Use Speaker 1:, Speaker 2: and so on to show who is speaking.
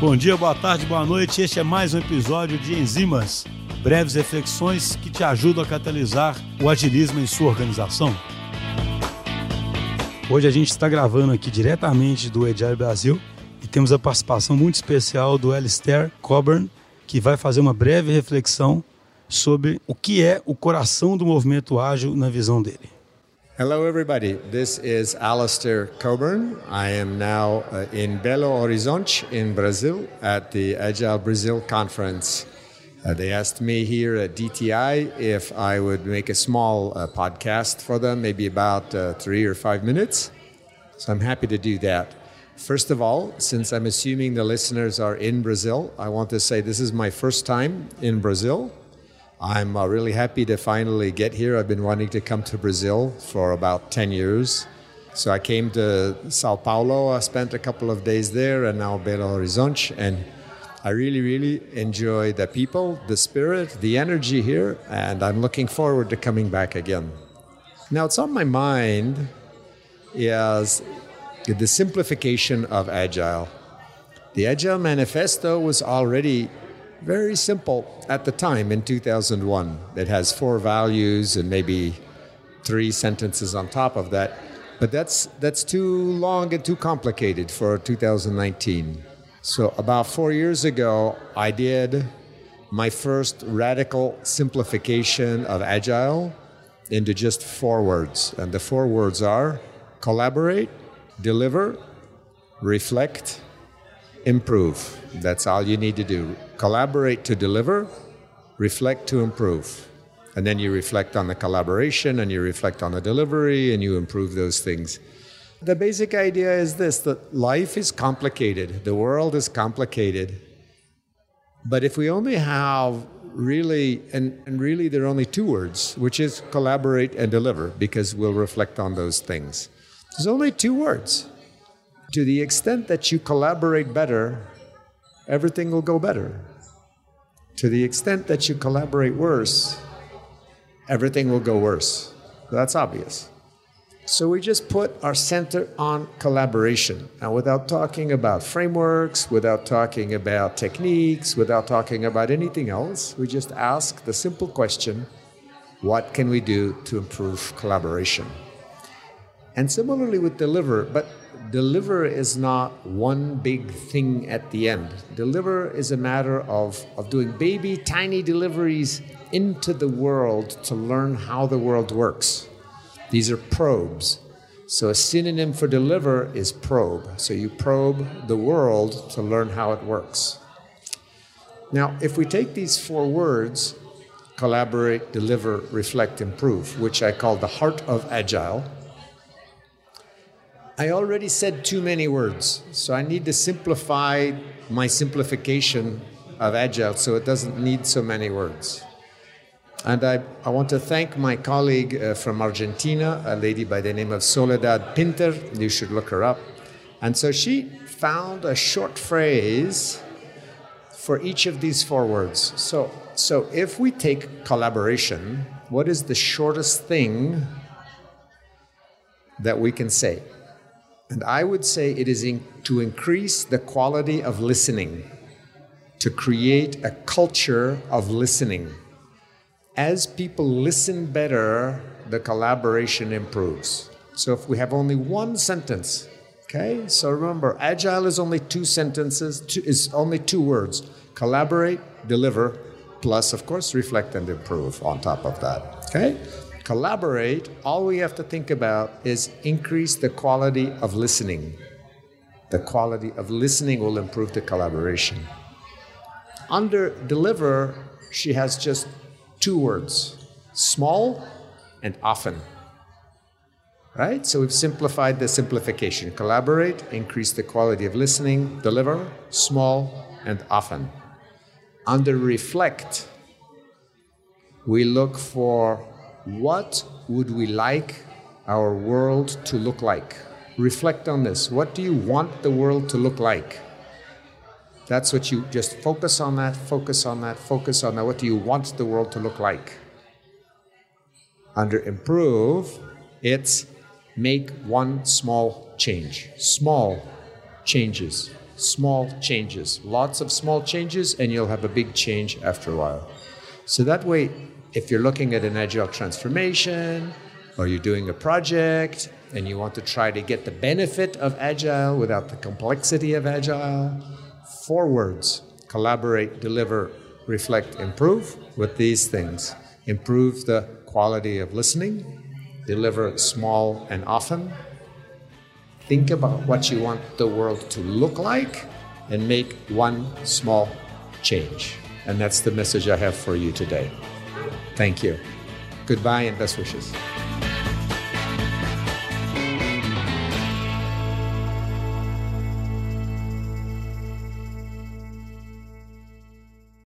Speaker 1: Bom dia, boa tarde, boa noite. Este é mais um episódio de Enzimas, breves reflexões que te ajudam a catalisar o agilismo em sua organização. Hoje a gente está gravando aqui diretamente do Agile Brasil e temos a participação muito especial do Alistair Coburn, que vai fazer uma breve reflexão sobre o que é o coração do movimento ágil na visão dele.
Speaker 2: Hello, everybody. This is Alistair Cockburn. I am now uh, in Belo Horizonte in Brazil at the Agile Brazil conference. Uh, they asked me here at DTI if I would make a small uh, podcast for them, maybe about uh, three or five minutes. So I'm happy to do that. First of all, since I'm assuming the listeners are in Brazil, I want to say this is my first time in Brazil. I'm uh, really happy to finally get here. I've been wanting to come to Brazil for about 10 years. So I came to Sao Paulo, I spent a couple of days there, and now Belo Horizonte. And I really, really enjoy the people, the spirit, the energy here, and I'm looking forward to coming back again. Now, it's on my mind is the simplification of Agile. The Agile Manifesto was already very simple at the time in 2001. It has four values and maybe three sentences on top of that. But that's, that's too long and too complicated for 2019. So, about four years ago, I did my first radical simplification of Agile into just four words. And the four words are collaborate, deliver, reflect, improve. That's all you need to do. Collaborate to deliver, reflect to improve. And then you reflect on the collaboration and you reflect on the delivery and you improve those things. The basic idea is this that life is complicated, the world is complicated. But if we only have really, and, and really there are only two words, which is collaborate and deliver, because we'll reflect on those things. There's only two words to the extent that you collaborate better, everything will go better. To the extent that you collaborate worse, everything will go worse. That's obvious. So we just put our center on collaboration. And without talking about frameworks, without talking about techniques, without talking about anything else, we just ask the simple question what can we do to improve collaboration? And similarly with deliver, but deliver is not one big thing at the end. Deliver is a matter of, of doing baby, tiny deliveries into the world to learn how the world works. These are probes. So a synonym for deliver is probe. So you probe the world to learn how it works. Now, if we take these four words collaborate, deliver, reflect, improve, which I call the heart of Agile I already said too many words, so I need to simplify my simplification of Agile so it doesn't need so many words. And I, I want to thank my colleague uh, from Argentina, a lady by the name of Soledad Pinter. You should look her up. And so she found a short phrase for each of these four words. So, so if we take collaboration, what is the shortest thing that we can say? And I would say it is in, to increase the quality of listening, to create a culture of listening. As people listen better, the collaboration improves. So if we have only one sentence, okay? So remember, agile is only two sentences, two, is only two words collaborate, deliver, plus, of course, reflect and improve on top of that, okay? Collaborate, all we have to think about is increase the quality of listening. The quality of listening will improve the collaboration. Under deliver, she has just two words small and often. Right? So we've simplified the simplification. Collaborate, increase the quality of listening, deliver, small and often. Under reflect, we look for what would we like our world to look like? Reflect on this. What do you want the world to look like? That's what you just focus on that, focus on that, focus on that. What do you want the world to look like? Under improve, it's make one small change. Small changes. small changes, lots of small changes, and you'll have a big change after a while. So that way, if you're looking at an agile transformation or you're doing a project and you want to try to get the benefit of agile without the complexity of agile, four words collaborate, deliver, reflect, improve with these things. Improve the quality of listening, deliver small and often, think about what you want the world to look like, and make one small change. And that's the message I have for you today. Thank you. Goodbye and best wishes.